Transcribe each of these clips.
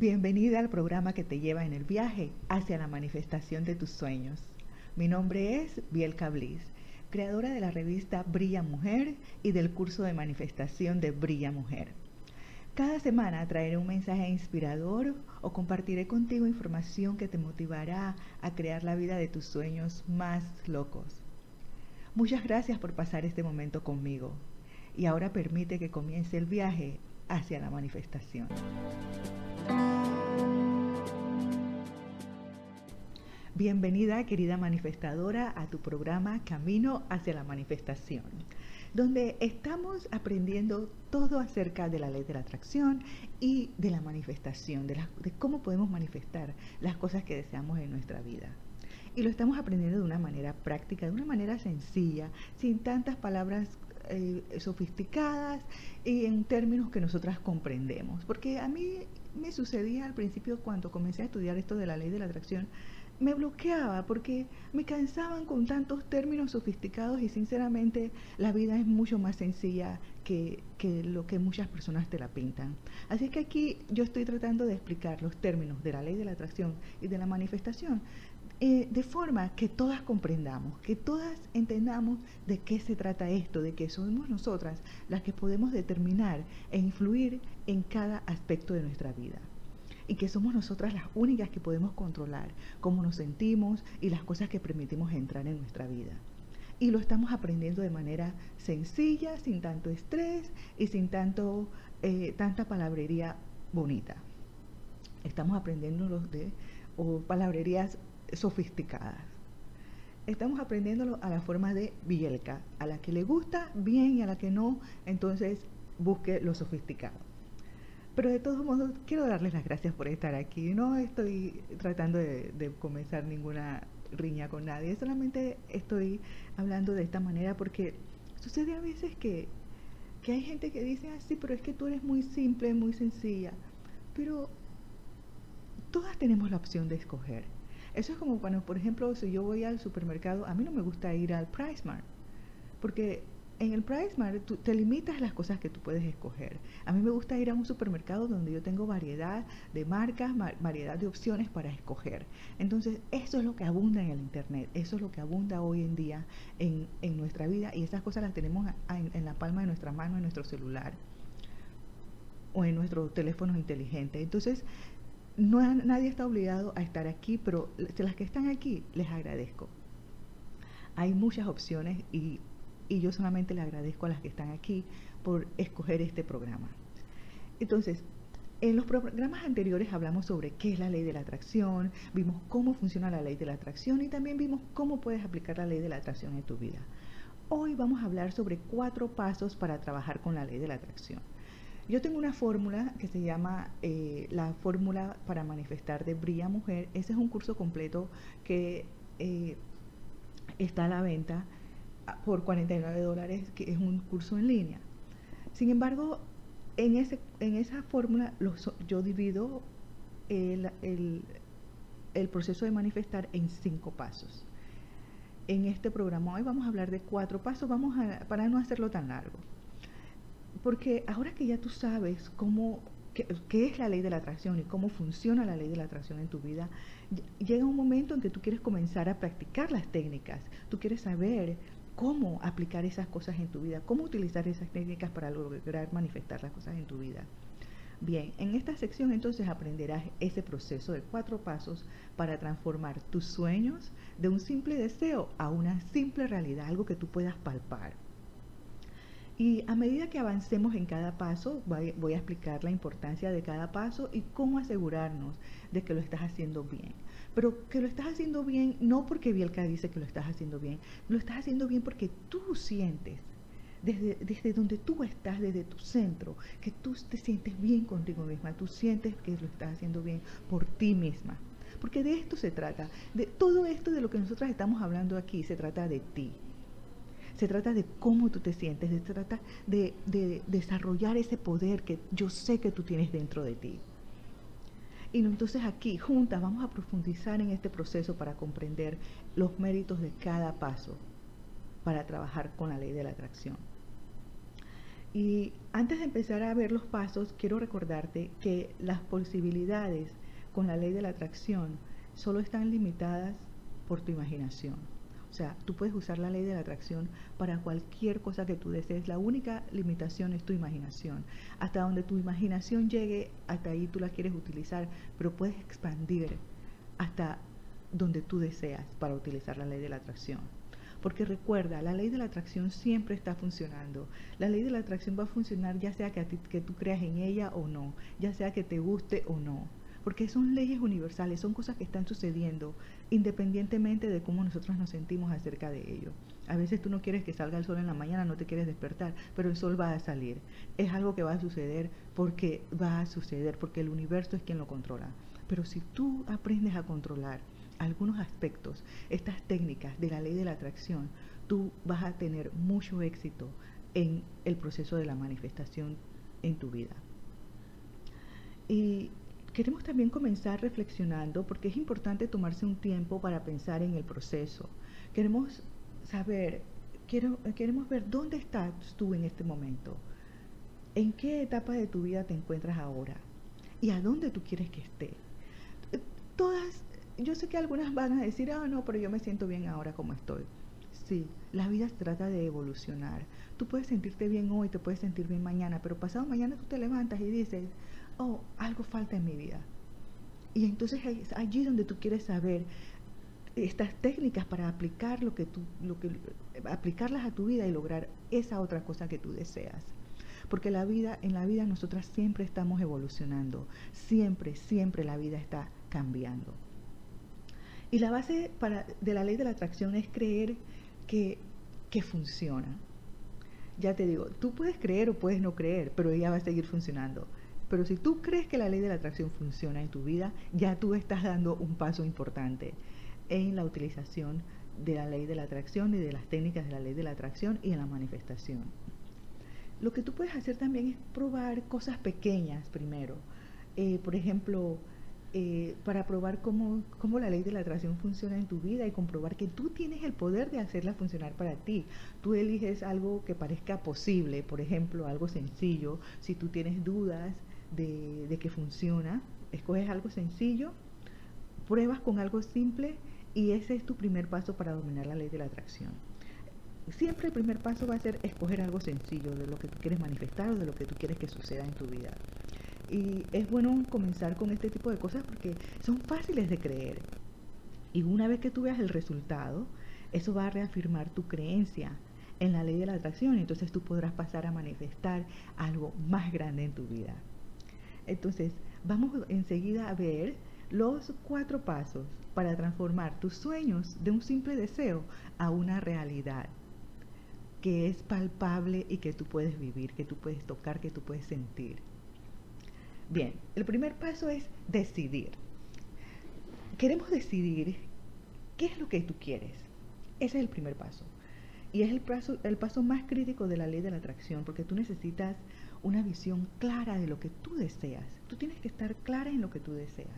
Bienvenida al programa que te lleva en el viaje hacia la manifestación de tus sueños. Mi nombre es Biel Bliss, creadora de la revista Brilla Mujer y del curso de manifestación de Brilla Mujer. Cada semana traeré un mensaje inspirador o compartiré contigo información que te motivará a crear la vida de tus sueños más locos. Muchas gracias por pasar este momento conmigo y ahora permite que comience el viaje hacia la manifestación. Bienvenida querida manifestadora a tu programa Camino hacia la manifestación, donde estamos aprendiendo todo acerca de la ley de la atracción y de la manifestación, de, cómo podemos manifestar las cosas que deseamos en nuestra vida y lo estamos aprendiendo de una manera práctica, de una manera sencilla, sin tantas palabras eh, sofisticadas y en términos que nosotras comprendemos. Porque a mí me sucedía al principio cuando comencé a estudiar esto de la ley de la atracción, me bloqueaba porque me cansaban con tantos términos sofisticados y sinceramente la vida es mucho más sencilla que, que, lo que muchas personas te la pintan. Así que aquí yo estoy tratando de explicar los términos de la ley de la atracción y de la manifestación eh, de forma que todas comprendamos, que todas entendamos de qué se trata esto, de que somos nosotras las que podemos determinar e influir en cada aspecto de nuestra vida. Y que somos nosotras las únicas que podemos controlar cómo nos sentimos y las cosas que permitimos entrar en nuestra vida. Y lo estamos aprendiendo de manera sencilla, sin tanto estrés y sin tanto, eh, tanta palabrería bonita. Estamos aprendiendo los de o palabrerías sofisticadas. Estamos aprendiéndolo a la forma de Bielka. A la que le gusta, bien, y a la que no, entonces busque lo sofisticado. Pero de todos modos, quiero darles las gracias por estar aquí. No estoy tratando de, comenzar ninguna riña con nadie, solamente estoy hablando de esta manera porque sucede a veces que, que hay gente que dice, ah, pero es que tú eres muy simple, muy sencilla. Pero todas tenemos la opción de escoger. Eso es como cuando, por ejemplo, si yo voy al supermercado, a mí no me gusta ir al Price Mart, porque en el Price Mart tú te limitas las cosas que tú puedes escoger. A mí me gusta ir a un supermercado donde yo tengo variedad de marcas, variedad de opciones para escoger. Entonces, eso es lo que abunda en el Internet, eso es lo que abunda hoy en día en, nuestra vida y esas cosas las tenemos en, en la palma de nuestra mano, en nuestro celular o en nuestro teléfono inteligente. Entonces, no, nadie está obligado a estar aquí, pero las que están aquí les agradezco. Hay muchas opciones y, y yo solamente le agradezco a las que están aquí por escoger este programa. Entonces, en los programas anteriores hablamos sobre qué es la ley de la atracción, vimos cómo funciona la ley de la atracción y también vimos cómo puedes aplicar la ley de la atracción en tu vida. Hoy vamos a hablar sobre cuatro pasos para trabajar con la ley de la atracción. Yo tengo una fórmula que se llama eh, la fórmula para manifestar de Brilla Mujer. Ese es un curso completo que eh, está a la venta por 49 dólares, que es un curso en línea. Sin embargo, en, ese, en esa fórmula yo divido el, el proceso de manifestar en cinco pasos. En este programa hoy vamos a hablar de cuatro pasos, vamos a, para no hacerlo tan largo. Porque ahora que ya tú sabes cómo, qué, es la ley de la atracción y cómo funciona la ley de la atracción en tu vida, llega un momento en que tú quieres comenzar a practicar las técnicas, tú quieres saber cómo aplicar esas cosas en tu vida, cómo utilizar esas técnicas para lograr manifestar las cosas en tu vida. Bien, en esta sección entonces aprenderás ese proceso de cuatro pasos para transformar tus sueños de un simple deseo a una simple realidad, algo que tú puedas palpar. Y a medida que avancemos en cada paso, voy, a explicar la importancia de cada paso y cómo asegurarnos de que lo estás haciendo bien. Pero que lo estás haciendo bien no porque Bielka dice que lo estás haciendo bien, lo estás haciendo bien porque tú sientes desde, desde, donde tú estás, desde tu centro, que tú te sientes bien contigo misma, tú sientes que lo estás haciendo bien por ti misma. Porque de esto se trata, de todo esto de lo que nosotras estamos hablando aquí, se trata de ti. Se trata de cómo tú te sientes, se trata de, desarrollar ese poder que yo sé que tú tienes dentro de ti. Y entonces aquí, juntas, vamos a profundizar en este proceso para comprender los méritos de cada paso para trabajar con la ley de la atracción. Y antes de empezar a ver los pasos, quiero recordarte que las posibilidades con la ley de la atracción solo están limitadas por tu imaginación. O sea, tú puedes usar la ley de la atracción para cualquier cosa que tú desees. La única limitación es tu imaginación. Hasta donde tu imaginación llegue, hasta ahí tú la quieres utilizar, pero puedes expandir hasta donde tú deseas para utilizar la ley de la atracción. Porque recuerda, la ley de la atracción siempre está funcionando. La ley de la atracción va a funcionar ya sea que, que tú creas en ella o no, ya sea que te guste o no. Porque son leyes universales, son cosas que están sucediendo independientemente de cómo nosotros nos sentimos acerca de ello. A veces tú no quieres que salga el sol en la mañana, no te quieres despertar, pero el sol va a salir. Es algo que va a suceder porque va a suceder, porque el universo es quien lo controla. Pero si tú aprendes a controlar algunos aspectos, estas técnicas de la ley de la atracción, tú vas a tener mucho éxito en el proceso de la manifestación en tu vida. Y queremos también comenzar reflexionando porque es importante tomarse un tiempo para pensar en el proceso. Queremos saber, queremos ver dónde estás tú en este momento, en qué etapa de tu vida te encuentras ahora y a dónde tú quieres que esté. Todas yo sé que algunas van a decir, ah, no, pero yo me siento bien ahora como estoy. Sí, la vida se trata de evolucionar. Tú puedes sentirte bien hoy, te puedes sentir bien mañana, pero pasado mañana tú te levantas y dices, oh, algo falta en mi vida. Y entonces es allí donde tú quieres saber estas técnicas para aplicar lo que tú, lo que, aplicarlas a tu vida y lograr esa otra cosa que tú deseas. Porque la vida, en la vida nosotras siempre estamos evolucionando, siempre, siempre la vida está cambiando. Y la base para, de la ley de la atracción es creer que, que funciona. Ya te digo, tú puedes creer o puedes no creer, pero ella va a seguir funcionando. Pero si tú crees que la ley de la atracción funciona en tu vida, ya tú estás dando un paso importante en la utilización de la ley de la atracción y de las técnicas de la ley de la atracción y en la manifestación. Lo que tú puedes hacer también es probar cosas pequeñas primero. Eh, por ejemplo, eh, para probar cómo, cómo, la ley de la atracción funciona en tu vida y comprobar que tú tienes el poder de hacerla funcionar para ti. Tú eliges algo que parezca posible, por ejemplo, algo sencillo. Si tú tienes dudas de, de que funciona, escoges algo sencillo, pruebas con algo simple y ese es tu primer paso para dominar la ley de la atracción. Siempre el primer paso va a ser escoger algo sencillo de lo que tú quieres manifestar o de lo que tú quieres que suceda en tu vida. Y es bueno comenzar con este tipo de cosas porque son fáciles de creer. Y una vez que tú veas el resultado, eso va a reafirmar tu creencia en la ley de la atracción. Entonces tú podrás pasar a manifestar algo más grande en tu vida. Entonces, vamos enseguida a ver los cuatro pasos para transformar tus sueños de un simple deseo a una realidad que es palpable y que tú puedes vivir, que tú puedes tocar, que tú puedes sentir. Bien, el primer paso es decidir. Queremos decidir qué es lo que tú quieres. Ese es el primer paso. Y es el paso, el paso más crítico de la ley de la atracción, porque tú necesitas una visión clara de lo que tú deseas. Tú tienes que estar clara en lo que tú deseas.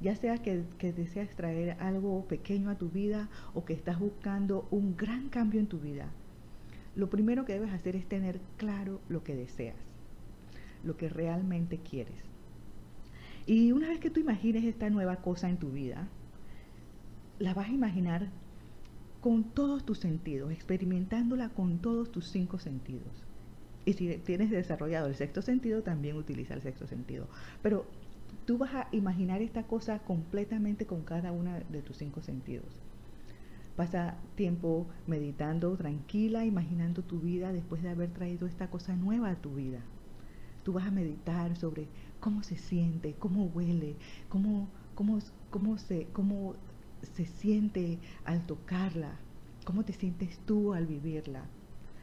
Ya sea que, que deseas traer algo pequeño a tu vida o que estás buscando un gran cambio en tu vida. Lo primero que debes hacer es tener claro lo que deseas lo que realmente quieres. Y una vez que tú imagines esta nueva cosa en tu vida, la vas a imaginar con todos tus sentidos, experimentándola con todos tus cinco sentidos. Y si tienes desarrollado el sexto sentido, también utiliza el sexto sentido. Pero tú vas a imaginar esta cosa completamente con cada una de tus cinco sentidos. Pasa tiempo meditando tranquila, imaginando tu vida después de haber traído esta cosa nueva a tu vida. Tú vas a meditar sobre cómo se siente, cómo huele, cómo, cómo, cómo, se, cómo se siente al tocarla, cómo te sientes tú al vivirla,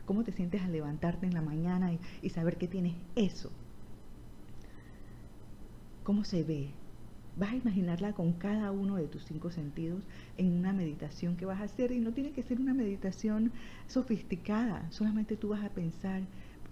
cómo te sientes al levantarte en la mañana y, saber que tienes eso. ¿Cómo se ve? Vas a imaginarla con cada uno de tus cinco sentidos en una meditación que vas a hacer y no tiene que ser una meditación sofisticada, solamente tú vas a pensar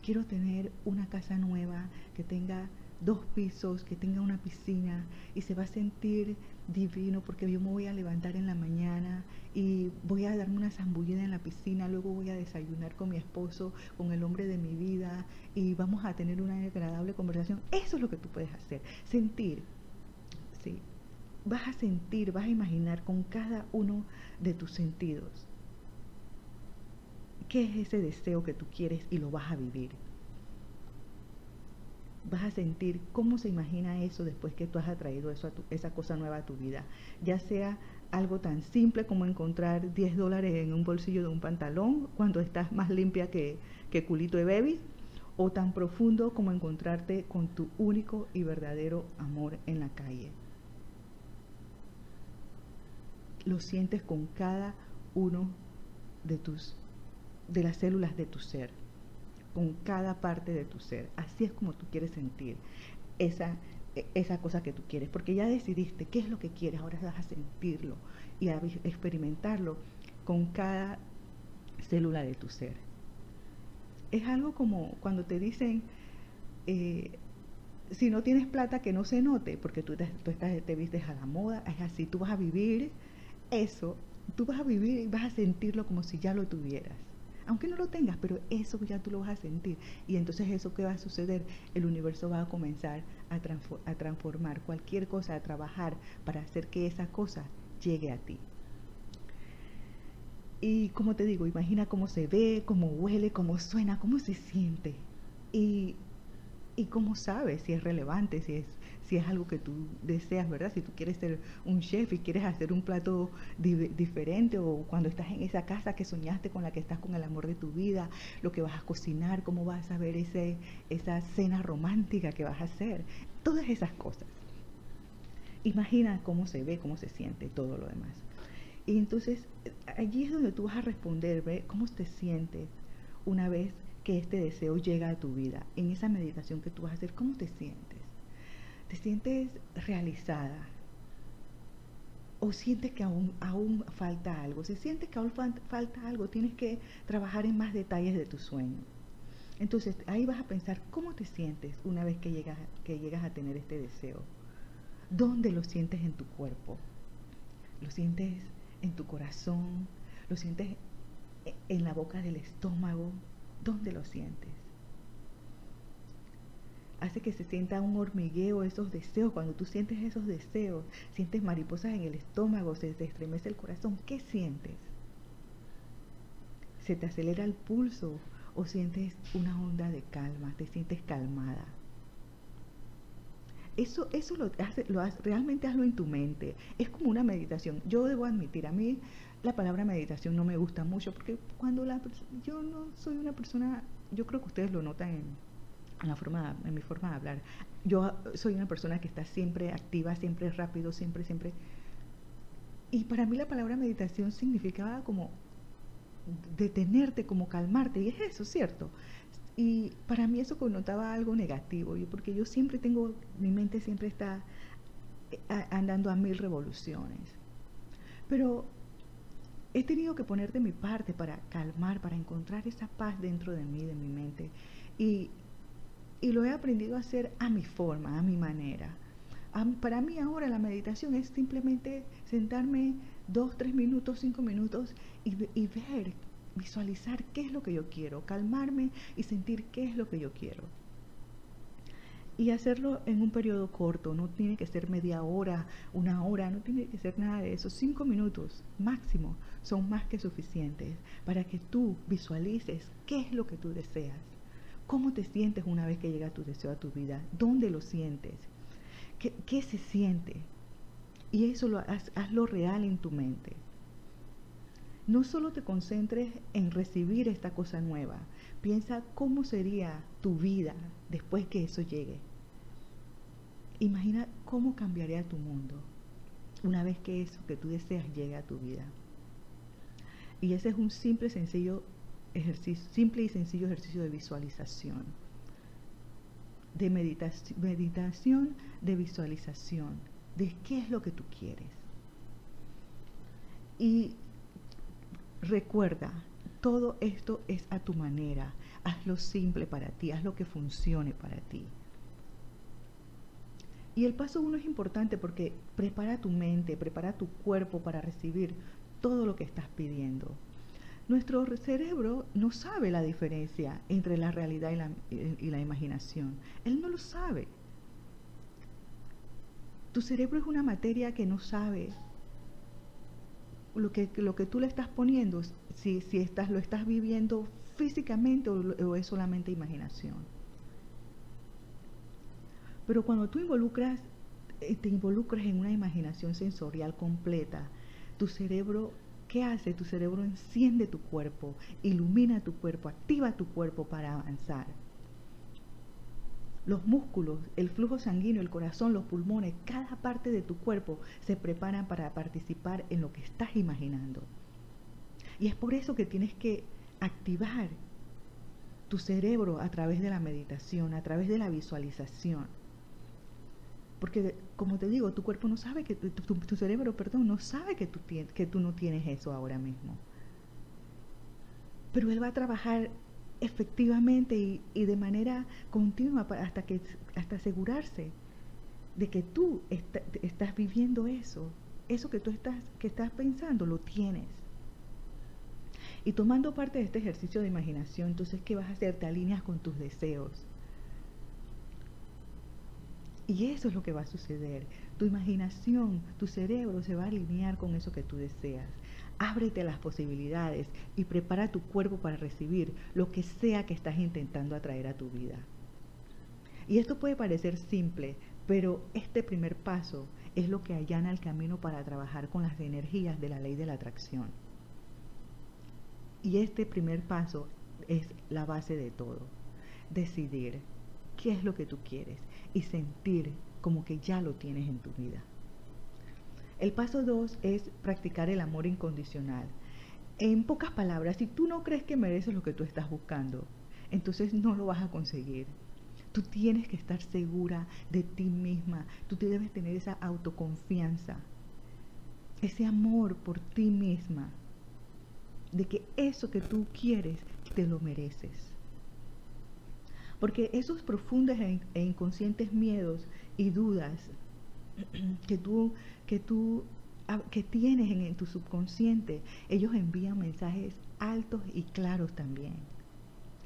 quiero tener una casa nueva que tenga dos pisos, que tenga una piscina y se va a sentir divino porque yo me voy a levantar en la mañana y voy a darme una zambullida en la piscina, luego voy a desayunar con mi esposo, con el hombre de mi vida y vamos a tener una agradable conversación. Eso es lo que tú puedes hacer, sentir. ¿sí? Vas a sentir, vas a imaginar con cada uno de tus sentidos qué es ese deseo que tú quieres y lo vas a vivir vas a sentir cómo se imagina eso después que tú has atraído eso a esa cosa nueva a tu vida. Ya sea algo tan simple como encontrar 10 dólares en un bolsillo de un pantalón cuando estás más limpia que, que culito de baby, o tan profundo como encontrarte con tu único y verdadero amor en la calle. Lo sientes con cada uno de tus de las células de tu ser con cada parte de tu ser. Así es como tú quieres sentir esa, esa cosa que tú quieres, porque ya decidiste qué es lo que quieres, ahora vas a sentirlo y a experimentarlo con cada célula de tu ser. Es algo como cuando te dicen, eh, si no tienes plata, que no se note, porque tú, te, tú estás, te vistes a la moda, es así, tú vas a vivir eso, tú vas a vivir y vas a sentirlo como si ya lo tuvieras aunque no lo tengas, pero eso ya tú lo vas a sentir. Y entonces eso que va a suceder, el universo va a comenzar a, a transformar cualquier cosa, a trabajar para hacer que esa cosa llegue a ti. Y como te digo, imagina cómo se ve, cómo huele, cómo suena, cómo se siente. Y, y cómo sabes si es relevante, si es si es algo que tú deseas, ¿verdad? Si tú quieres ser un chef y quieres hacer un plato diferente o cuando estás en esa casa que soñaste con la que estás con el amor de tu vida, lo que vas a cocinar, cómo vas a ver ese, esa cena romántica que vas a hacer, todas esas cosas. Imagina cómo se ve, cómo se siente, todo lo demás. Y entonces allí es donde tú vas a responder, ¿ve? ¿Cómo te sientes una vez que este deseo llega a tu vida? En esa meditación que tú vas a hacer, ¿cómo te sientes? ¿Te sientes realizada? ¿O sientes que aún, aún falta algo? Si sientes que aún falta algo, tienes que trabajar en más detalles de tu sueño. Entonces ahí vas a pensar cómo te sientes una vez que llegas, que llegas a tener este deseo. ¿Dónde lo sientes en tu cuerpo? ¿Lo sientes en tu corazón? ¿Lo sientes en la boca del estómago? ¿Dónde lo sientes? Hace que se sienta un hormigueo esos deseos. Cuando tú sientes esos deseos, sientes mariposas en el estómago, se te estremece el corazón. ¿Qué sientes? ¿Se te acelera el pulso o sientes una onda de calma? ¿Te sientes calmada? Eso, eso lo, hace, lo realmente hazlo en tu mente. Es como una meditación. Yo debo admitir, a mí la palabra meditación no me gusta mucho porque cuando la yo no soy una persona, yo creo que ustedes lo notan en, en, la forma, en mi forma de hablar. Yo soy una persona que está siempre activa, siempre rápido, siempre, siempre. Y para mí la palabra meditación significaba como detenerte, como calmarte, y es eso, ¿cierto? Y para mí eso connotaba algo negativo, porque yo siempre tengo, mi mente siempre está eh, andando a mil revoluciones. Pero he tenido que poner de mi parte para calmar, para encontrar esa paz dentro de mí, de mi mente. Y y lo he aprendido a hacer a mi forma, a mi manera. para mí ahora la meditación es simplemente sentarme dos, tres minutos, cinco minutos y, y ver, visualizar qué es lo que yo quiero, calmarme y sentir qué es lo que yo quiero. Y hacerlo en un periodo corto, no tiene que ser media hora, una hora, no tiene que ser nada de eso. Cinco minutos máximo son más que suficientes para que tú visualices qué es lo que tú deseas ¿Cómo te sientes una vez que llega tu deseo a tu vida? ¿Dónde lo sientes? ¿Qué, se siente? Y eso lo hazlo real en tu mente. No solo te concentres en recibir esta cosa nueva, piensa cómo sería tu vida después que eso llegue. Imagina cómo cambiaría tu mundo una vez que eso que tú deseas llegue a tu vida. Y ese es un simple, sencillo ejercicio, simple y sencillo ejercicio de visualización, de meditación, meditación de visualización, de qué es lo que tú quieres. Y recuerda, todo esto es a tu manera, hazlo simple para ti, haz lo que funcione para ti. Y el paso uno es importante porque prepara tu mente, prepara tu cuerpo para recibir todo lo que estás pidiendo. Nuestro cerebro no sabe la diferencia entre la realidad y la, y la imaginación. Él no lo sabe. Tu cerebro es una materia que no sabe lo que, lo que tú le estás poniendo, si, si estás, lo estás viviendo físicamente o, es solamente imaginación. Pero cuando tú involucras, eh, te involucras en una imaginación sensorial completa, tu cerebro, ¿qué hace? Tu cerebro enciende tu cuerpo, ilumina tu cuerpo, activa tu cuerpo para avanzar los músculos, el flujo sanguíneo, el corazón, los pulmones, cada parte de tu cuerpo se preparan para participar en lo que estás imaginando. Y es por eso que tienes que activar tu cerebro a través de la meditación, a través de la visualización. Porque, como te digo, tu cuerpo no sabe que, tu, cerebro, perdón, no sabe que tú, no tienes eso ahora mismo. Pero él va a trabajar efectivamente y, de manera continua hasta, que, hasta asegurarse de que tú estás viviendo eso, eso que tú estás, que estás pensando, lo tienes. Y tomando parte de este ejercicio de imaginación, entonces, ¿qué vas a hacer? Te alineas con tus deseos. Y eso es lo que va a suceder. Tu imaginación, tu cerebro se va a alinear con eso que tú deseas. Ábrete las posibilidades y prepara tu cuerpo para recibir lo que sea que estás intentando atraer a tu vida. Y esto puede parecer simple, pero este primer paso es lo que allana el camino para trabajar con las energías de la ley de la atracción. Y este primer paso es la base de todo. Decidir qué es lo que tú quieres y sentir como que ya lo tienes en tu vida. El paso dos es practicar el amor incondicional. En pocas palabras, si tú no crees que mereces lo que tú estás buscando, entonces no lo vas a conseguir. Tú tienes que estar segura de ti misma. Tú debes tener esa autoconfianza, ese amor por ti misma, de que eso que tú quieres te lo mereces. Porque esos profundos e, e inconscientes miedos y dudas que tú que tú que tienes en, tu subconsciente, ellos envían mensajes altos y claros también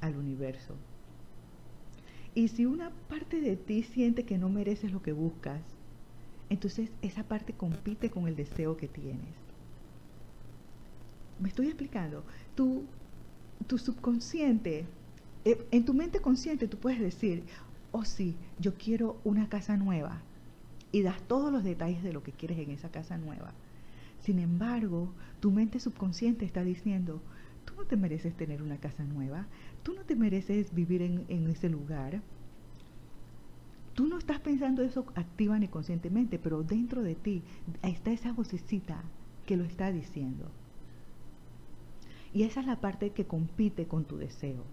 al universo. Y si una parte de ti siente que no mereces lo que buscas, entonces esa parte compite con el deseo que tienes. ¿Me estoy explicando? Tu, subconsciente, en tu mente consciente tú puedes decir, oh sí, yo quiero una casa nueva, y das todos los detalles de lo que quieres en esa casa nueva. Sin embargo, tu mente subconsciente está diciendo, tú no te mereces tener una casa nueva, tú no te mereces vivir en, ese lugar. Tú no estás pensando eso activa ni conscientemente, pero dentro de ti está esa vocecita que lo está diciendo. Y esa es la parte que compite con tu deseo.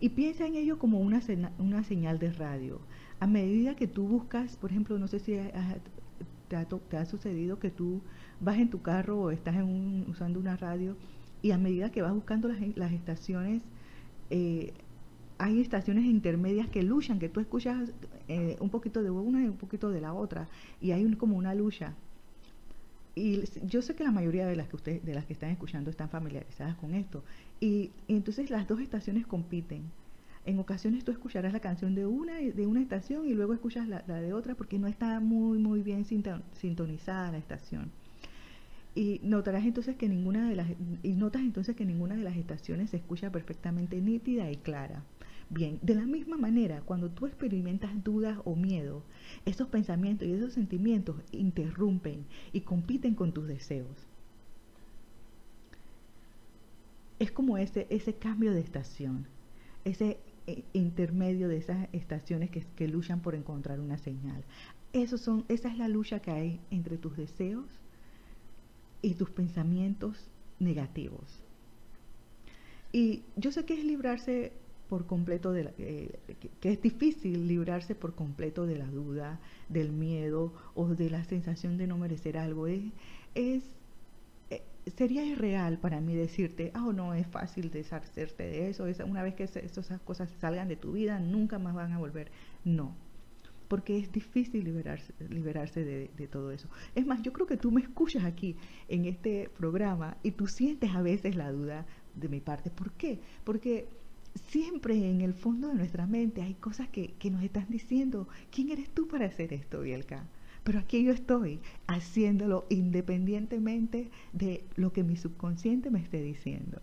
Y piensa en ello como una, una señal de radio a medida que tú buscas, por ejemplo, no sé si te, ha, sucedido que tú vas en tu carro o estás usando una radio y a medida que vas buscando las, estaciones, eh, hay estaciones intermedias que luchan, que tú escuchas eh, un poquito de una y un poquito de la otra, y hay como una lucha. Y yo sé que la mayoría de las que ustedes, de las que están escuchando están familiarizadas con esto. y entonces las dos estaciones compiten en ocasiones tú escucharás la canción de una, de una estación y luego escuchas la, de otra porque no está muy, muy bien sintonizada la estación. Y notarás entonces que ninguna de las, y notas entonces que ninguna de las estaciones se escucha perfectamente nítida y clara. Bien, de la misma manera, cuando tú experimentas dudas o miedo, esos pensamientos y esos sentimientos interrumpen y compiten con tus deseos. Es como ese, ese cambio de estación, ese eh, intermedio de esas estaciones que, luchan por encontrar una señal. Eso son, esa es la lucha que hay entre tus deseos y tus pensamientos negativos. Y yo sé que es librarse por completo de eh, que es difícil librarse por completo de la duda, del miedo o de la sensación de no merecer algo. Es, es sería irreal para mí decirte, oh no, es fácil deshacerte de eso, una vez que esas cosas salgan de tu vida, nunca más van a volver. No. porque es difícil liberarse, liberarse de, todo eso. Es más, yo creo que tú me escuchas aquí en este programa y tú sientes a veces la duda de mi parte. ¿Por qué? Porque siempre en el fondo de nuestra mente hay cosas que, que nos están diciendo, ¿quién eres tú para hacer esto, Bielka? Pero aquí yo estoy haciéndolo independientemente de lo que mi subconsciente me esté diciendo.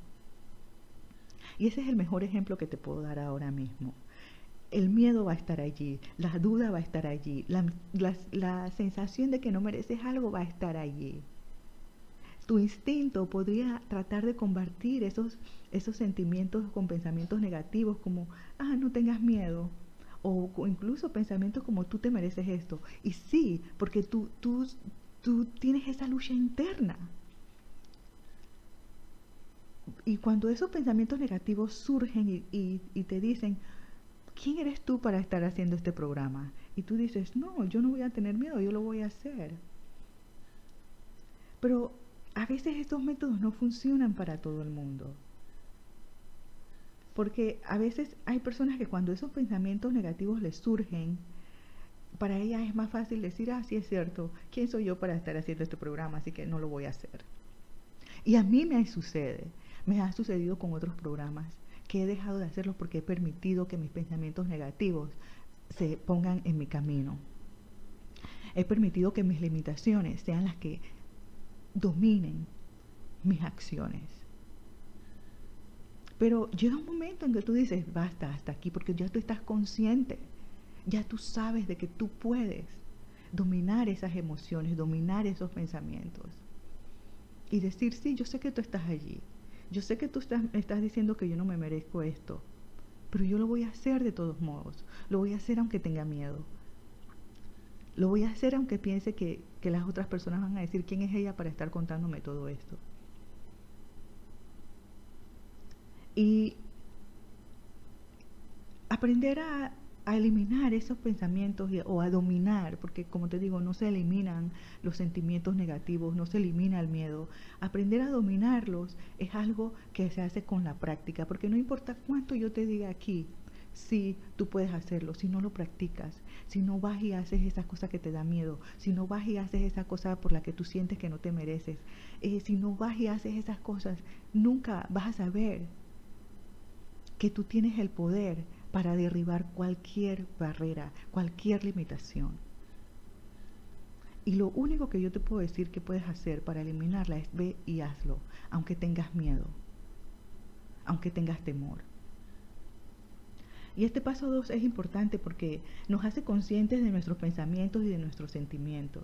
Y ese es el mejor ejemplo que te puedo dar ahora mismo. El miedo va a estar allí, la duda va a estar allí, la, la, la sensación de que no mereces algo va a estar allí tu instinto podría tratar de combatir esos, esos sentimientos con pensamientos negativos como, ah, no tengas miedo. O incluso pensamientos como tú te mereces esto. Y sí, porque tú, tú, tú tienes esa lucha interna. Y cuando esos pensamientos negativos surgen y, y, y te dicen, ¿quién eres tú para estar haciendo este programa? Y tú dices, no, yo no voy a tener miedo, yo lo voy a hacer. Pero a veces estos métodos no funcionan para todo el mundo. Porque a veces hay personas que cuando esos pensamientos negativos les surgen, para ellas es más fácil decir, ah, sí es cierto, ¿quién soy yo para estar haciendo este programa? Así que no lo voy a hacer. Y a mí me sucede, me ha sucedido con otros programas que he dejado de hacerlos porque he permitido que mis pensamientos negativos se pongan en mi camino. He permitido que mis limitaciones sean las que dominen mis acciones. Pero llega un momento en que tú dices, basta, hasta aquí, porque ya tú estás consciente, ya tú sabes de que tú puedes dominar esas emociones, dominar esos pensamientos. Y decir, sí, yo sé que tú estás allí, yo sé que tú estás, estás diciendo que yo no me merezco esto, pero yo lo voy a hacer de todos modos, lo voy a hacer aunque tenga miedo, lo voy a hacer aunque piense que, que las otras personas van a decir quién es ella para estar contándome todo esto. Y aprender a, a eliminar esos pensamientos o a dominar, porque como te digo, no se eliminan los sentimientos negativos, no se elimina el miedo. Aprender a dominarlos es algo que se hace con la práctica, porque no importa cuánto yo te diga aquí, si tú puedes hacerlo, si no lo practicas, si no vas y haces esas cosas que te da miedo, si no vas y haces esa cosa por la que tú sientes que no te mereces, eh, si no vas y haces esas cosas, nunca vas a saber que tú tienes el poder para derribar cualquier barrera, cualquier limitación. Y lo único que yo te puedo decir que puedes hacer para eliminarla es ve y hazlo, aunque tengas miedo, aunque tengas temor. Y este paso 2 es importante porque nos hace conscientes de nuestros pensamientos y de nuestros sentimientos.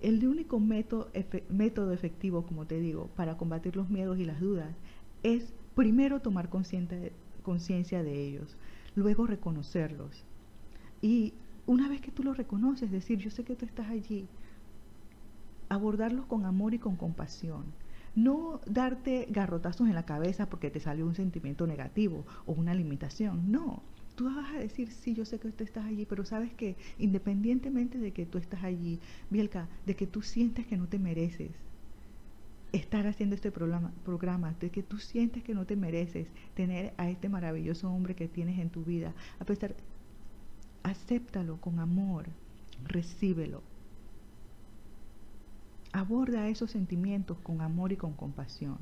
El único método, método efectivo, como te digo, para combatir los miedos y las dudas es primero tomar conciencia de ellos, luego reconocerlos. Y una vez que tú los reconoces, decir, yo sé que tú estás allí, abordarlos con amor y con compasión. No darte garrotazos en la cabeza porque te salió un sentimiento negativo o una limitación. No. Tú vas a decir, sí, yo sé que tú estás allí, pero sabes que independientemente de que tú estás allí, Bielka, de que tú sientes que no te mereces estar haciendo este programa, programa, de que tú sientes que no te mereces tener a este maravilloso hombre que tienes en tu vida, a pesar, acéptalo con amor, recíbelo aborda esos sentimientos con amor y con compasión.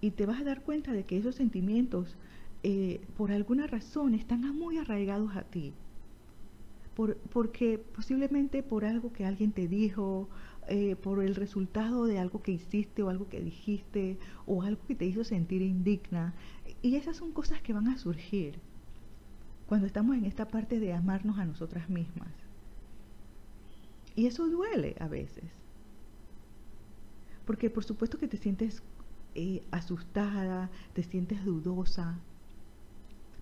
Y te vas a dar cuenta de que esos sentimientos, eh, por alguna razón, están muy arraigados a ti. Por, porque posiblemente por algo que alguien te dijo, eh, por el resultado de algo que hiciste o algo que dijiste, o algo que te hizo sentir indigna. Y esas son cosas que van a surgir cuando estamos en esta parte de amarnos a nosotras mismas. Y eso duele a veces. Porque por supuesto que te sientes eh, asustada, te sientes dudosa.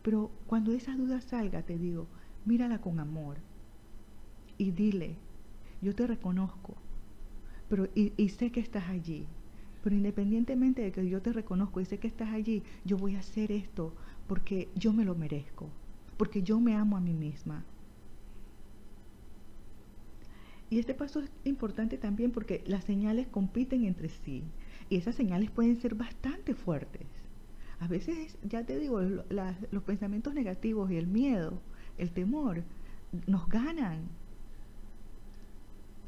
Pero cuando esa duda salga, te digo, mírala con amor y dile, yo te reconozco, pero y, y sé que estás allí. Pero independientemente de que yo te reconozco y sé que estás allí, yo voy a hacer esto porque yo me lo merezco, porque yo me amo a mí misma, y este paso es importante también porque las señales compiten entre sí y esas señales pueden ser bastante fuertes. A veces, ya te digo, los pensamientos negativos y el miedo el temor, nos ganan.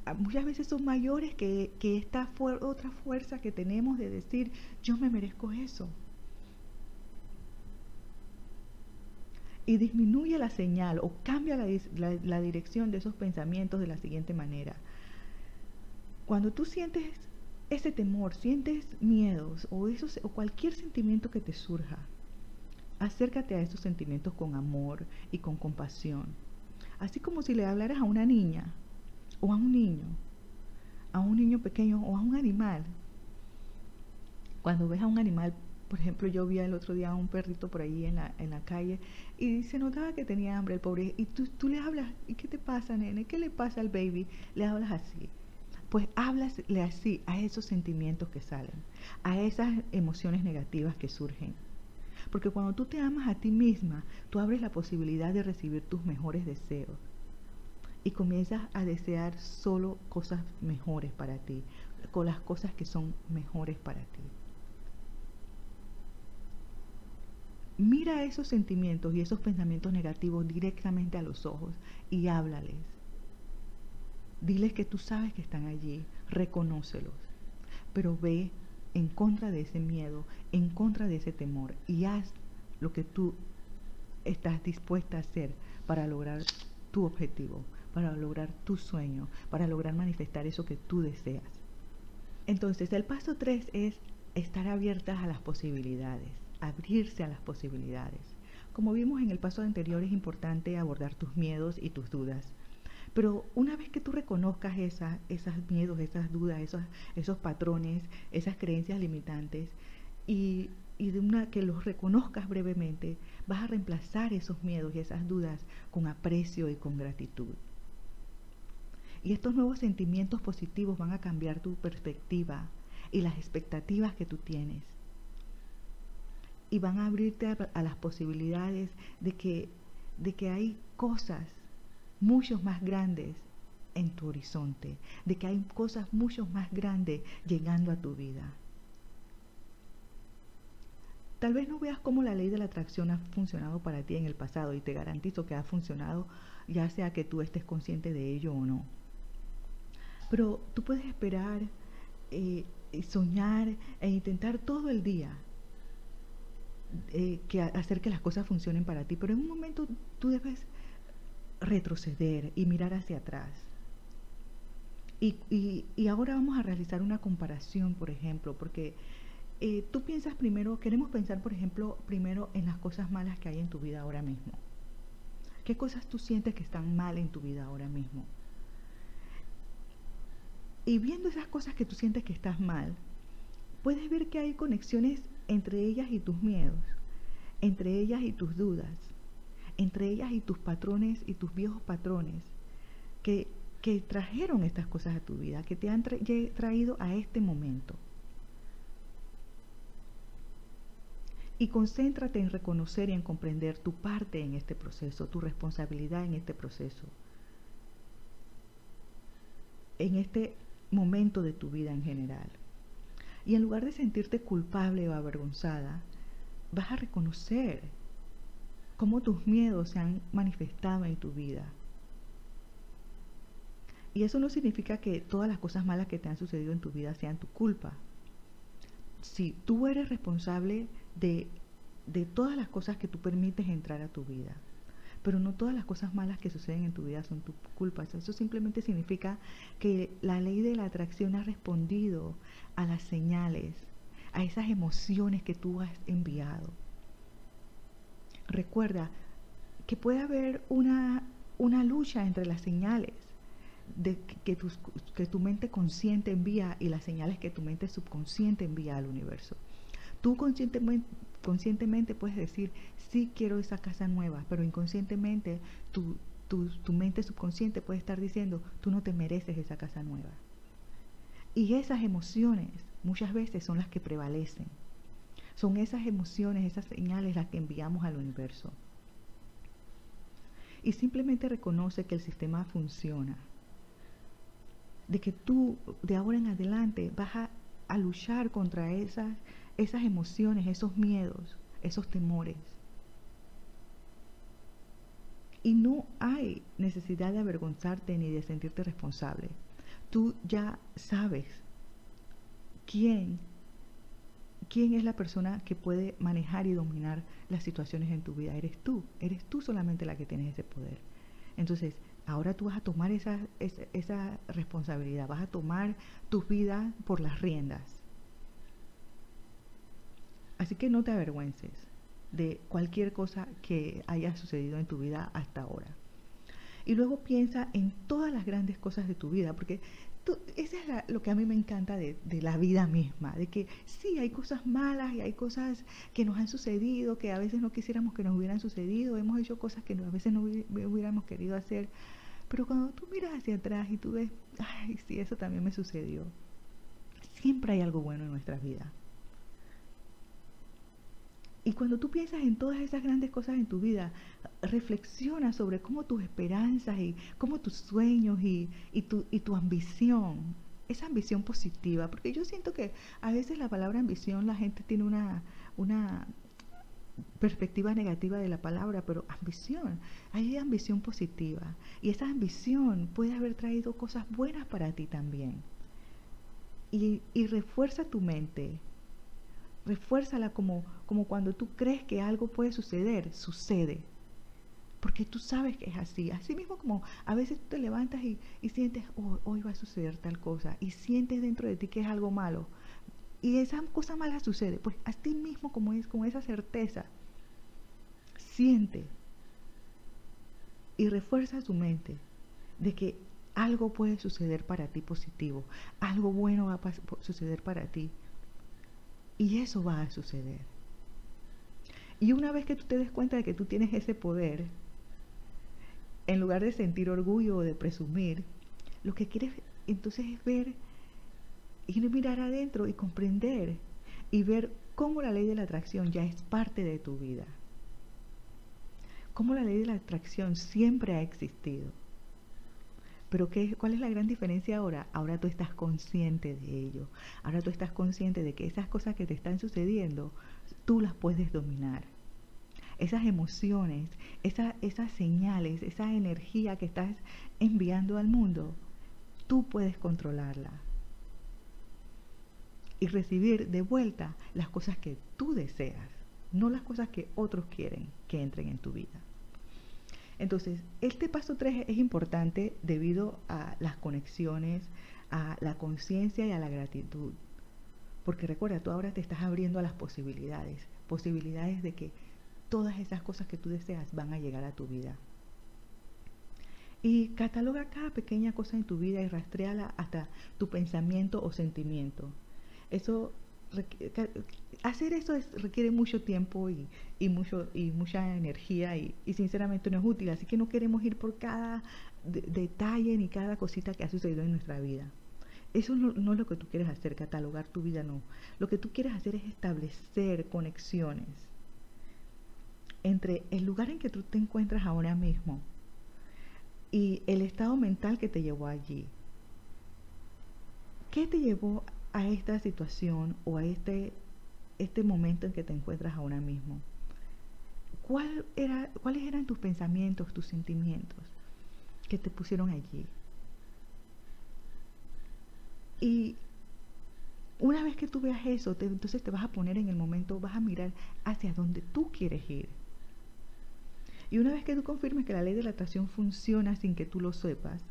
Ah, muchas veces son mayores que, que esta otra fuerza que tenemos de decir, yo me merezco eso. y disminuye la señal o cambia la, dirección de esos pensamientos de la siguiente manera. Cuando tú sientes ese temor, sientes miedos o, esos, o cualquier sentimiento que te surja, acércate a esos sentimientos con amor y con compasión. Así como si le hablaras a una niña o a un niño, a un niño pequeño o a un animal. Cuando ves a un animal por ejemplo, yo vi el otro día a un perrito por ahí en la, en la calle y se notaba que tenía hambre el pobre. Y tú, tú le hablas, ¿y qué te pasa, nene? ¿Qué le pasa al baby? Le hablas así. Pues háblasle así a esos sentimientos que salen, a esas emociones negativas que surgen. Porque cuando tú te amas a ti misma, tú abres la posibilidad de recibir tus mejores deseos y comienzas a desear solo cosas mejores para ti, con las cosas que son mejores para ti. Mira esos sentimientos y esos pensamientos negativos directamente a los ojos y háblales. Diles que tú sabes que están allí, reconócelos, pero ve en contra de ese miedo, en contra de ese temor y haz lo que tú estás dispuesta a hacer para lograr tu objetivo, para lograr tu sueño, para lograr manifestar eso que tú deseas. Entonces, el paso 3 es estar abiertas a las posibilidades abrirse a las posibilidades. Como vimos en el paso anterior, es importante abordar tus miedos y tus dudas. Pero una vez que tú reconozcas esos miedos, esas dudas, esos, esos patrones, esas creencias limitantes, y, y de una que los reconozcas brevemente, vas a reemplazar esos miedos y esas dudas con aprecio y con gratitud. Y estos nuevos sentimientos positivos van a cambiar tu perspectiva y las expectativas que tú tienes y van a abrirte a, las posibilidades de que, de que hay cosas mucho más grandes en tu horizonte, de que hay cosas mucho más grandes llegando a tu vida. Tal vez no veas cómo la ley de la atracción ha funcionado para ti en el pasado y te garantizo que ha funcionado ya sea que tú estés consciente de ello o no. Pero tú puedes esperar, eh, soñar e intentar todo el día eh, que hacer que las cosas funcionen para ti, pero en un momento tú debes retroceder y mirar hacia atrás. Y, y, ahora vamos a realizar una comparación, por ejemplo, porque eh, tú piensas primero, queremos pensar, por ejemplo, primero en las cosas malas que hay en tu vida ahora mismo. ¿Qué cosas tú sientes que están mal en tu vida ahora mismo? Y viendo esas cosas que tú sientes que estás mal, puedes ver que hay conexiones entre ellas y tus miedos, entre ellas y tus dudas, entre ellas y tus patrones y tus viejos patrones que, que trajeron estas cosas a tu vida, que te han traído a este momento. Y concéntrate en reconocer y en comprender tu parte en este proceso, tu responsabilidad en este proceso, en este momento de tu vida en general. Y en lugar de sentirte culpable o avergonzada, vas a reconocer cómo tus miedos se han manifestado en tu vida. Y eso no significa que todas las cosas malas que te han sucedido en tu vida sean tu culpa. Si tú eres responsable de, de todas las cosas que tú permites entrar a tu vida, pero no todas las cosas malas que suceden en tu vida son tu culpa. Eso simplemente significa que la ley de la atracción ha respondido a las señales, a esas emociones que tú has enviado. Recuerda que puede haber una, una lucha entre las señales de que, tu, que tu mente consciente envía y las señales que tu mente subconsciente envía al universo. Tú conscientemente, conscientemente puedes decir, sí quiero esa casa nueva, pero inconscientemente tu, tu, mente subconsciente puede estar diciendo, tú no te mereces esa casa nueva. Y esas emociones muchas veces son las que prevalecen. Son esas emociones, esas señales las que enviamos al universo. Y simplemente reconoce que el sistema funciona. De que tú de ahora en adelante vas a, a luchar contra esas esas emociones, esos miedos, esos temores. Y no hay necesidad de avergonzarte ni de sentirte responsable. Tú ya sabes quién, quién es la persona que puede manejar y dominar las situaciones en tu vida. Eres tú, eres tú solamente la que tienes ese poder. Entonces, ahora tú vas a tomar esa, responsabilidad, vas a tomar tu vida por las riendas. Así que no te avergüences de cualquier cosa que haya sucedido en tu vida hasta ahora. Y luego piensa en todas las grandes cosas de tu vida, porque eso es lo que a mí me encanta de, la vida misma, de que sí, hay cosas malas y hay cosas que nos han sucedido, que a veces no quisiéramos que nos hubieran sucedido, hemos hecho cosas que a veces no hubiéramos querido hacer, pero cuando tú miras hacia atrás y tú ves, ay, sí, eso también me sucedió, siempre hay algo bueno en nuestra vida. Y cuando tú piensas en todas esas grandes cosas en tu vida, reflexiona sobre cómo tus esperanzas y cómo tus sueños y, tu, y tu ambición, esa ambición positiva, porque yo siento que a veces la palabra ambición la gente tiene una, una perspectiva negativa de la palabra, pero ambición, hay ambición positiva y esa ambición puede haber traído cosas buenas para ti también. Y, y refuerza tu mente, refuérzala como, como cuando tú crees que algo puede suceder, sucede. Porque tú sabes que es así. Así mismo como a veces tú te levantas y, sientes, oh, hoy va a suceder tal cosa. Y sientes dentro de ti que es algo malo. Y esa cosa mala sucede. Pues así mismo como es, con esa certeza. Siente y refuerza tu mente de que algo puede suceder para ti positivo. Algo bueno va a suceder para ti y eso va a suceder. Y una vez que tú te des cuenta de que tú tienes ese poder, en lugar de sentir orgullo o de presumir, lo que quieres entonces es ver, y mirar adentro y comprender y ver cómo la ley de la atracción ya es parte de tu vida. Cómo la ley de la atracción siempre ha existido. Pero ¿qué, ¿cuál es la gran diferencia ahora? Ahora tú estás consciente de ello. Ahora tú estás consciente de que esas cosas que te están sucediendo, tú las puedes dominar. Esas emociones, esas señales, esa energía que estás enviando al mundo, tú puedes controlarla. Y recibir de vuelta las cosas que tú deseas, no las cosas que otros quieren que entren en tu vida. Entonces, este paso 3 es importante debido a las conexiones, a la conciencia y a la gratitud. Porque recuerda, tú ahora te estás abriendo a las posibilidades, posibilidades de que todas esas cosas que tú deseas van a llegar a tu vida. Y cataloga cada pequeña cosa en tu vida y rastreala hasta tu pensamiento o sentimiento. Eso hacer eso requiere mucho tiempo y, mucho, y mucha energía y, sinceramente no es útil. Así que no queremos ir por cada detalle ni cada cosita que ha sucedido en nuestra vida. Eso no, no, es lo que tú quieres hacer, catalogar tu vida, no. Lo que tú quieres hacer es establecer conexiones entre el lugar en que tú te encuentras ahora mismo y el estado mental que te llevó allí. ¿Qué te llevó a esta situación o a este, este momento en que te encuentras ahora mismo? ¿Cuál era, ¿Cuáles eran tus pensamientos, tus sentimientos que te pusieron allí? Y una vez que tú veas eso, entonces te vas a poner en el momento, vas a mirar hacia donde tú quieres ir. Y una vez que tú confirmes que la ley de la atracción funciona sin que tú lo sepas,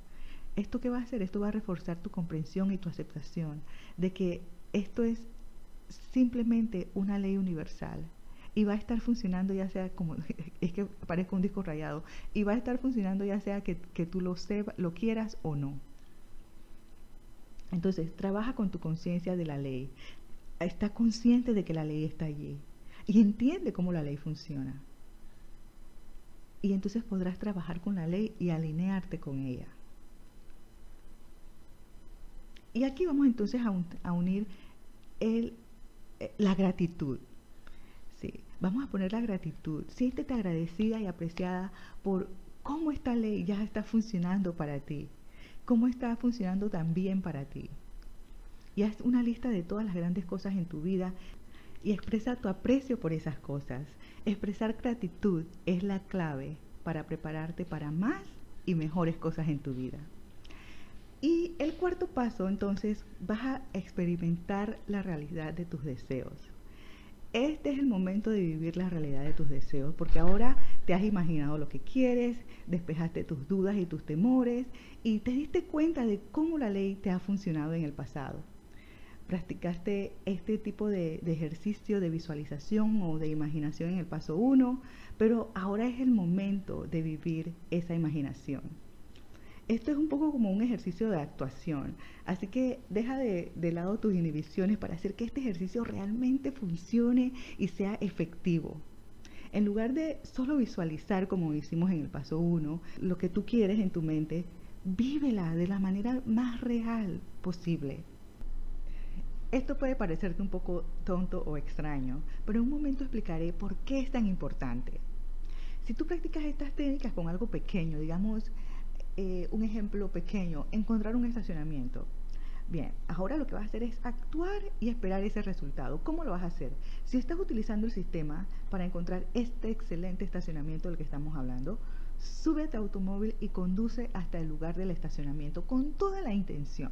¿Esto qué va a hacer? Esto va a reforzar tu comprensión y tu aceptación de que esto es simplemente una ley universal y va a estar funcionando ya sea como, es que parezca un disco rayado, y va a estar funcionando ya sea que, tú lo, sepas, lo quieras o no. Entonces, trabaja con tu conciencia de la ley. Está consciente de que la ley está allí y entiende cómo la ley funciona. Y entonces podrás trabajar con la ley y alinearte con ella. Y aquí vamos entonces a, unir el, eh, la gratitud. Vamos a poner la gratitud. Siéntete agradecida y apreciada por cómo esta ley ya está funcionando para ti, cómo está funcionando también para ti. Y haz una lista de todas las grandes cosas en tu vida y expresa tu aprecio por esas cosas. Expresar gratitud es la clave para prepararte para más y mejores cosas en tu vida. Y el cuarto paso, entonces, vas a experimentar la realidad de tus deseos. Este es el momento de vivir la realidad de tus deseos, porque ahora te has imaginado lo que quieres, despejaste tus dudas y tus temores y te diste cuenta de cómo la ley te ha funcionado en el pasado. Practicaste este tipo de, ejercicio de visualización o de imaginación en el paso 1, pero ahora es el momento de vivir esa imaginación esto es un poco como un ejercicio de actuación. Así que deja de, lado tus inhibiciones para hacer que este ejercicio realmente funcione y sea efectivo. En lugar de solo visualizar, como hicimos en el paso 1, lo que tú quieres en tu mente, vívela de la manera más real posible. Esto puede parecerte un poco tonto o extraño, pero en un momento explicaré por qué es tan importante. Si tú practicas estas técnicas con algo pequeño, digamos, eh, un ejemplo pequeño, encontrar un estacionamiento. Bien, ahora lo que vas a hacer es actuar y esperar ese resultado. ¿Cómo lo vas a hacer? Si estás utilizando el sistema para encontrar este excelente estacionamiento del que estamos hablando, sube tu automóvil y conduce hasta el lugar del estacionamiento con toda la intención,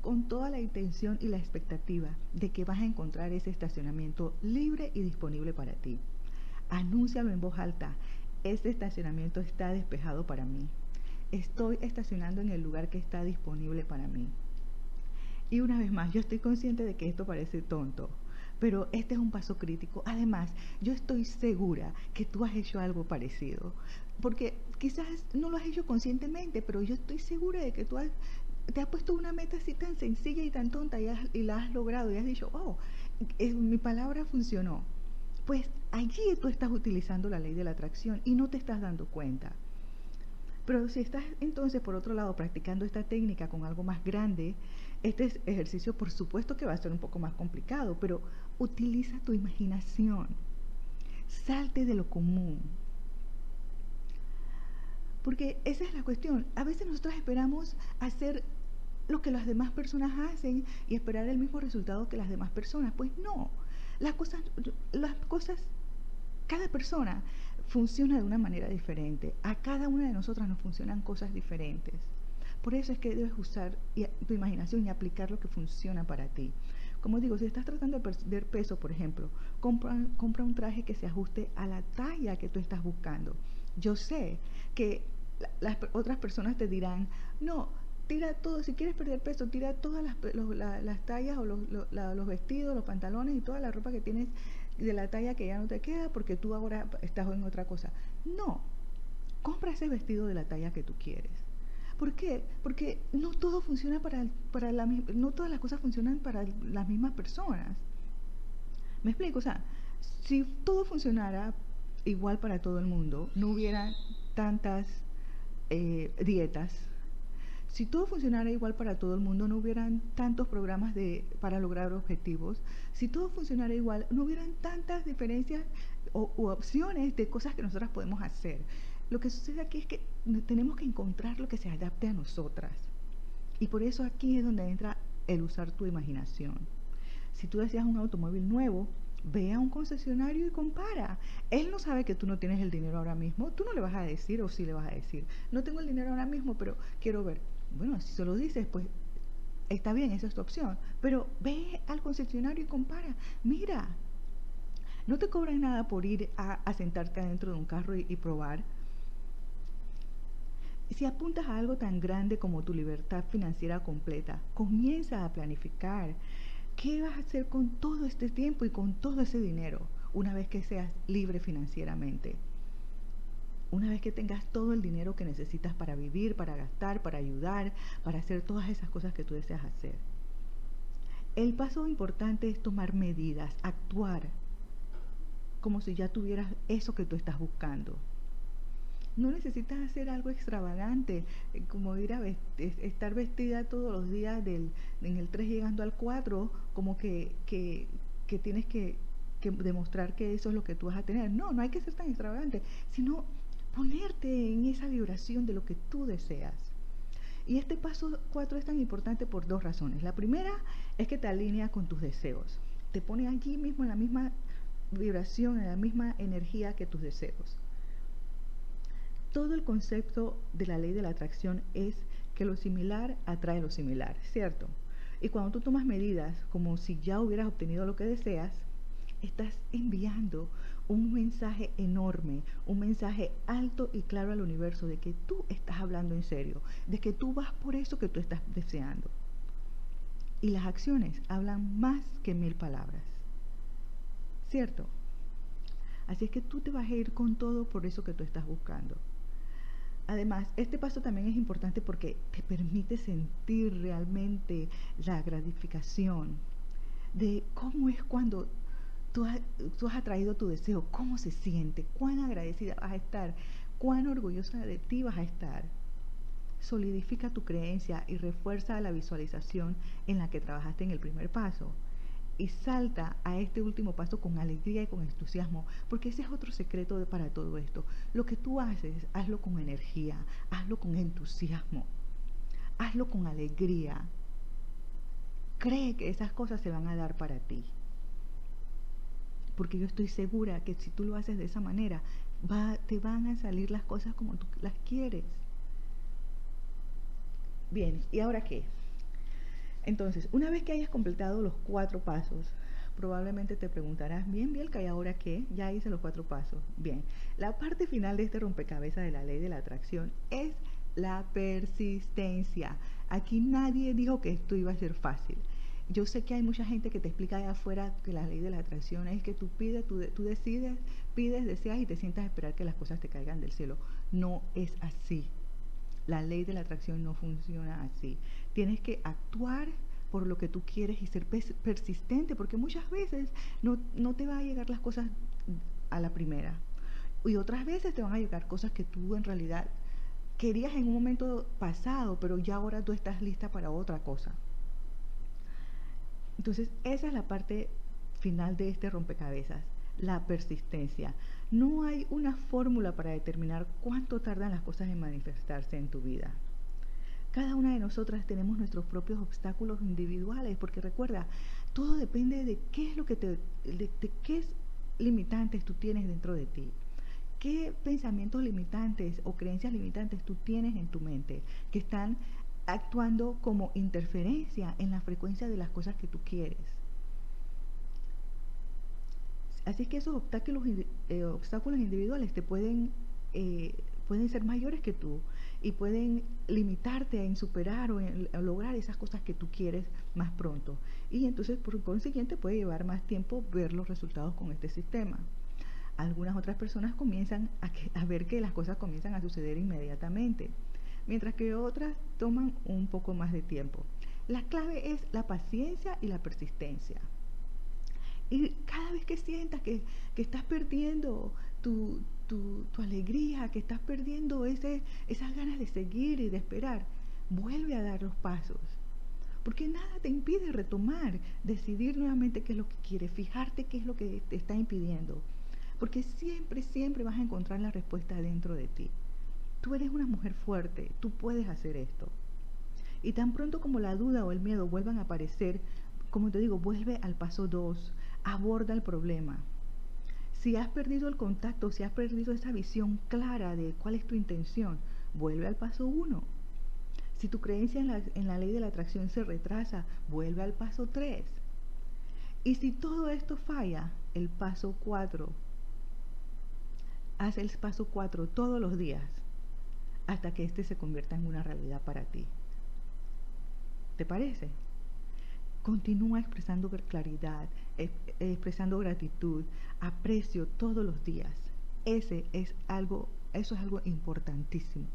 con toda la intención y la expectativa de que vas a encontrar ese estacionamiento libre y disponible para ti. Anúncialo en voz alta. Este estacionamiento está despejado para mí estoy estacionando en el lugar que está disponible para mí. Y una vez más, yo estoy consciente de que esto parece tonto, pero este es un paso crítico. Además, yo estoy segura que tú has hecho algo parecido, porque quizás no lo has hecho conscientemente, pero yo estoy segura de que tú te has puesto una meta así tan sencilla y tan tonta y, la has logrado y has dicho, oh, mi palabra funcionó. Pues allí tú estás utilizando la ley de la atracción y no te estás dando cuenta. Pero si estás entonces, por otro lado, practicando esta técnica con algo más grande, este ejercicio por supuesto que va a ser un poco más complicado, pero utiliza tu imaginación. Salte de lo común. Porque esa es la cuestión. A veces nosotros esperamos hacer lo que las demás personas hacen y esperar el mismo resultado que las demás personas. Pues no. Las cosas, las cosas, cada persona funciona de una manera diferente. A cada una de nosotras nos funcionan cosas diferentes. Por eso es que debes usar tu imaginación y aplicar lo que funciona para ti. Como digo, si estás tratando de perder peso, por ejemplo, compra, compra un traje que se ajuste a la talla que tú estás buscando. Yo sé que las otras personas te dirán, no, tira todo, si quieres perder peso, tira todas las, las tallas o los, los, vestidos, los pantalones y toda la ropa que tienes de la talla que ya no te queda porque tú ahora estás en otra cosa. No, compra ese vestido de la talla que tú quieres. ¿Por qué? Porque no todo funciona para, para la no todas las cosas funcionan para las mismas personas. ¿Me explico? O sea, si todo funcionara igual para todo el mundo, no hubiera tantas eh, dietas, si todo funcionara igual para todo el mundo, no hubieran tantos programas de, para lograr objetivos. Si todo funcionara igual, no hubieran tantas diferencias o, u opciones de cosas que nosotras podemos hacer. Lo que sucede aquí es que tenemos que encontrar lo que se adapte a nosotras. Y por eso aquí es donde entra el usar tu imaginación. Si tú deseas un automóvil nuevo, ve a un concesionario y compara. Él no sabe que tú no tienes el dinero ahora mismo. Tú no le vas a decir o sí le vas a decir, no tengo el dinero ahora mismo, pero quiero ver bueno, si se lo dices, pues está bien, esa es tu opción. Pero ve al concesionario y compara. Mira, no te cobran nada por ir a, sentarte adentro de un carro y, y probar. Si apuntas a algo tan grande como tu libertad financiera completa, comienza a planificar qué vas a hacer con todo este tiempo y con todo ese dinero una vez que seas libre financieramente una vez que tengas todo el dinero que necesitas para vivir, para gastar, para ayudar, para hacer todas esas cosas que tú deseas hacer. El paso importante es tomar medidas, actuar como si ya tuvieras eso que tú estás buscando. No necesitas hacer algo extravagante, eh, como ir a estar vestida todos los días del, en el 3 llegando al 4, como que, que, que tienes que, que demostrar que eso es lo que tú vas a tener. No, no hay que ser tan extravagante, sino ponerte en esa vibración de lo que tú deseas. Y este paso 4 es tan importante por dos razones. La primera es que te alinea con tus deseos. Te pone allí mismo en la misma vibración, en la misma energía que tus deseos. todo el concepto de la ley de la atracción es que lo similar atrae lo similar, ¿cierto? Y cuando tú tomas medidas como si ya hubieras obtenido lo que deseas, estás enviando un mensaje enorme, un mensaje alto y claro al universo de que tú estás hablando en serio, de que tú vas por eso que tú estás deseando. Y las acciones hablan más que mil palabras. ¿Cierto? Así es que tú te vas a ir con todo por eso que tú estás buscando. Además, este paso también es importante porque te permite sentir realmente la gratificación de cómo es cuando tú has, atraído tu deseo, cómo se siente, cuán agradecida vas a estar, cuán orgullosa de ti vas a estar. Solidifica tu creencia y refuerza la visualización en la que trabajaste en el primer paso y salta a este último paso con alegría y con entusiasmo, porque ese es otro secreto para todo esto. Lo que tú haces, hazlo con energía, hazlo con entusiasmo, hazlo con alegría. Cree que esas cosas se van a dar para ti. Porque yo estoy segura que si tú lo haces de esa manera, te van a salir las cosas como tú las quieres. Bien, ¿y ahora qué? Entonces, una vez que hayas completado los cuatro pasos, probablemente te preguntarás, bien, bien, ¿y ahora qué? Ya hice los cuatro pasos. Bien, la parte final de este rompecabezas de la ley de la atracción es la persistencia. Aquí nadie dijo que esto iba a ser fácil. Yo sé que hay mucha gente que te explica allá afuera que la ley de la atracción es que tú pides, tú, tú decides, pides, deseas y te sientas a esperar que las cosas te caigan del cielo. No es así. La ley de la atracción no funciona así. Tienes que actuar por lo que tú quieres y ser persistente, porque muchas veces no, no te van a llegar las cosas a la primera. Y otras veces te van a llegar cosas que tú en realidad querías en un momento pasado, pero ya ahora tú estás lista para otra cosa. Entonces, esa es la parte final de este rompecabezas, la persistencia. No hay una fórmula para determinar cuánto tardan las cosas en manifestarse en tu vida. Cada una de nosotras tenemos nuestros propios obstáculos individuales, porque recuerda, todo depende de qué es lo que te, de, qué limitantes tú tienes dentro de ti. ¿Qué pensamientos limitantes o creencias limitantes tú tienes en tu mente que están actuando como interferencia en la frecuencia de las cosas que tú quieres? Así que esos obstáculos, eh, obstáculos individuales te pueden, eh, pueden ser mayores que tú y pueden limitarte en superar o en lograr esas cosas que tú quieres más pronto. Y entonces, por consiguiente, puede llevar más tiempo ver los resultados con este sistema. Algunas otras personas comienzan a, a ver que las cosas comienzan a suceder inmediatamente, mientras que otras toman un poco más de tiempo. La clave es la paciencia y la persistencia. Y cada vez que sientas que, estás perdiendo tu, alegría, que estás perdiendo ese, esas ganas de seguir y de esperar, vuelve a dar los pasos. Porque nada te impide retomar, decidir nuevamente qué es lo que quieres, fijarte qué es lo que te está impidiendo. Porque siempre, siempre vas a encontrar la respuesta dentro de ti. Tú eres una mujer fuerte, tú puedes hacer esto. Y tan pronto como la duda o el miedo vuelvan a aparecer, como te digo, vuelve al paso 2, aborda el problema. Si has perdido el contacto, si has perdido esa visión clara de cuál es tu intención, vuelve al paso 1. Si tu creencia en la, ley de la atracción se retrasa, vuelve al paso 3. Y si todo esto falla, el paso 4. Haz el paso 4 todos los días hasta que este se convierta en una realidad para ti. ¿Te parece? Continúa expresando claridad, expresando gratitud, aprecio todos los días. Ese es algo, eso es algo importantísimo.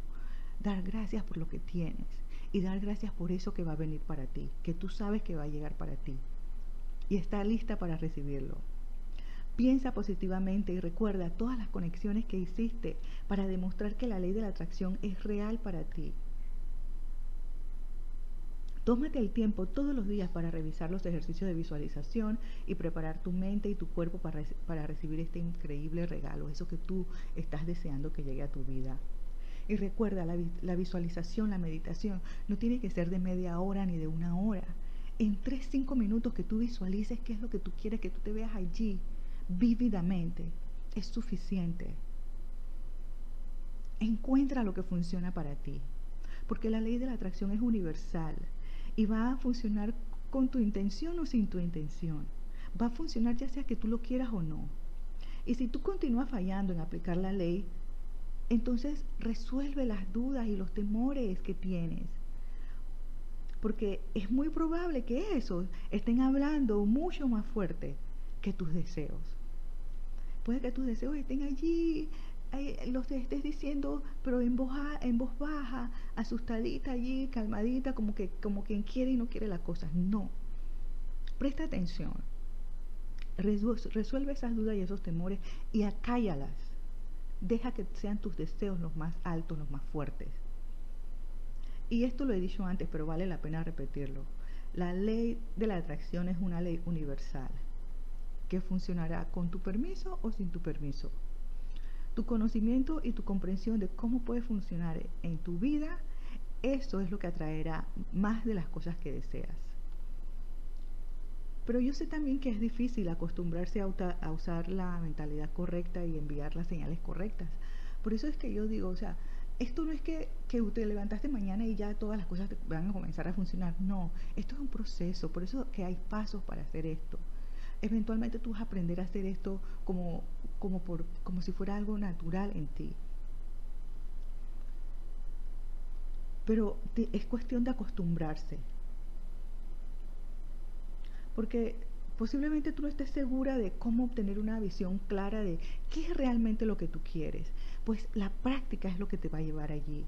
Dar gracias por lo que tienes y dar gracias por eso que va a venir para ti, que tú sabes que va a llegar para ti y está lista para recibirlo. Piensa positivamente y recuerda todas las conexiones que hiciste para demostrar que la ley de la atracción es real para ti Tómate el tiempo todos los días para revisar los ejercicios de visualización y preparar tu mente y tu cuerpo para, para recibir este increíble regalo, eso que tú estás deseando que llegue a tu vida. Y recuerda, la, la, visualización, la meditación, no tiene que ser de media hora ni de una hora. En tres, cinco minutos que tú visualices qué es lo que tú quieres, que tú te veas allí vívidamente, es suficiente. encuentra lo que funciona para ti. Porque la ley de la atracción es universal y va a funcionar con tu intención o sin tu intención. Va a funcionar ya sea que tú lo quieras o no. Y si tú continúas fallando en aplicar la ley, entonces resuelve las dudas y los temores que tienes. Porque es muy probable que esos estén hablando mucho más fuerte que tus deseos. Puede que tus deseos estén allí, los estés diciendo, pero en voz, en voz baja, asustadita allí, calmadita, como que como quien quiere y no quiere las cosas. No. Presta atención. Resuelve esas dudas y esos temores y acállalas. Deja que sean tus deseos los más altos, los más fuertes. Y esto lo he dicho antes, pero vale la pena repetirlo. La ley de la atracción es una ley universal que funcionará con tu permiso o sin tu permiso. Tu conocimiento y tu comprensión de cómo puede funcionar en tu vida, eso es lo que atraerá más de las cosas que deseas. Pero yo sé también que es difícil acostumbrarse a, usar la mentalidad correcta y enviar las señales correctas. Por eso es que yo digo, o sea, esto no es que, que te levantaste mañana y ya todas las cosas van a comenzar a funcionar. No, esto es un proceso, por eso que hay pasos para hacer esto. Eventualmente tú vas a aprender a hacer esto como, como, por, como si fuera algo natural en ti. Pero es cuestión de acostumbrarse. Porque posiblemente tú no estés segura de cómo obtener una visión clara de qué es realmente lo que tú quieres. Pues la práctica es lo que te va a llevar allí.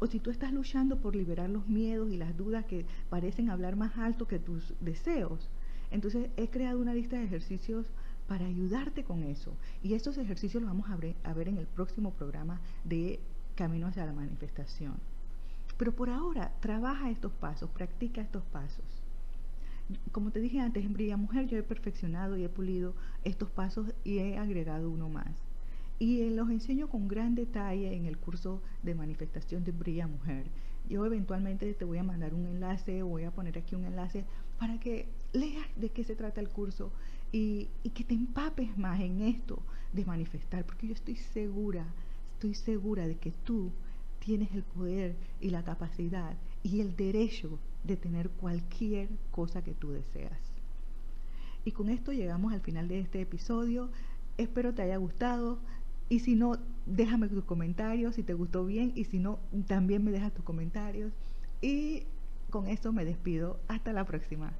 O si tú estás luchando por liberar los miedos y las dudas que parecen hablar más alto que tus deseos, entonces he creado una lista de ejercicios para ayudarte con eso. Y estos ejercicios los vamos a ver, en el próximo programa de Camino hacia la Manifestación. Pero por ahora, trabaja estos pasos, practica estos pasos como te dije antes, en Brilla Mujer yo he perfeccionado y he pulido estos pasos y he agregado uno más. Y los enseño con gran detalle en el curso de manifestación de Brilla Mujer. Yo eventualmente te voy a mandar un enlace, voy a poner aquí un enlace para que leas de qué se trata el curso y, y que te empapes más en esto de manifestar, porque yo estoy segura, estoy segura de que tú tienes el poder y la capacidad y el derecho de tener cualquier cosa que tú deseas. Y con esto llegamos al final de este episodio. Espero te haya gustado. Y si no, déjame tus comentarios si te gustó bien. Y si no, también me dejas tus comentarios. Y con esto me despido. Hasta la próxima.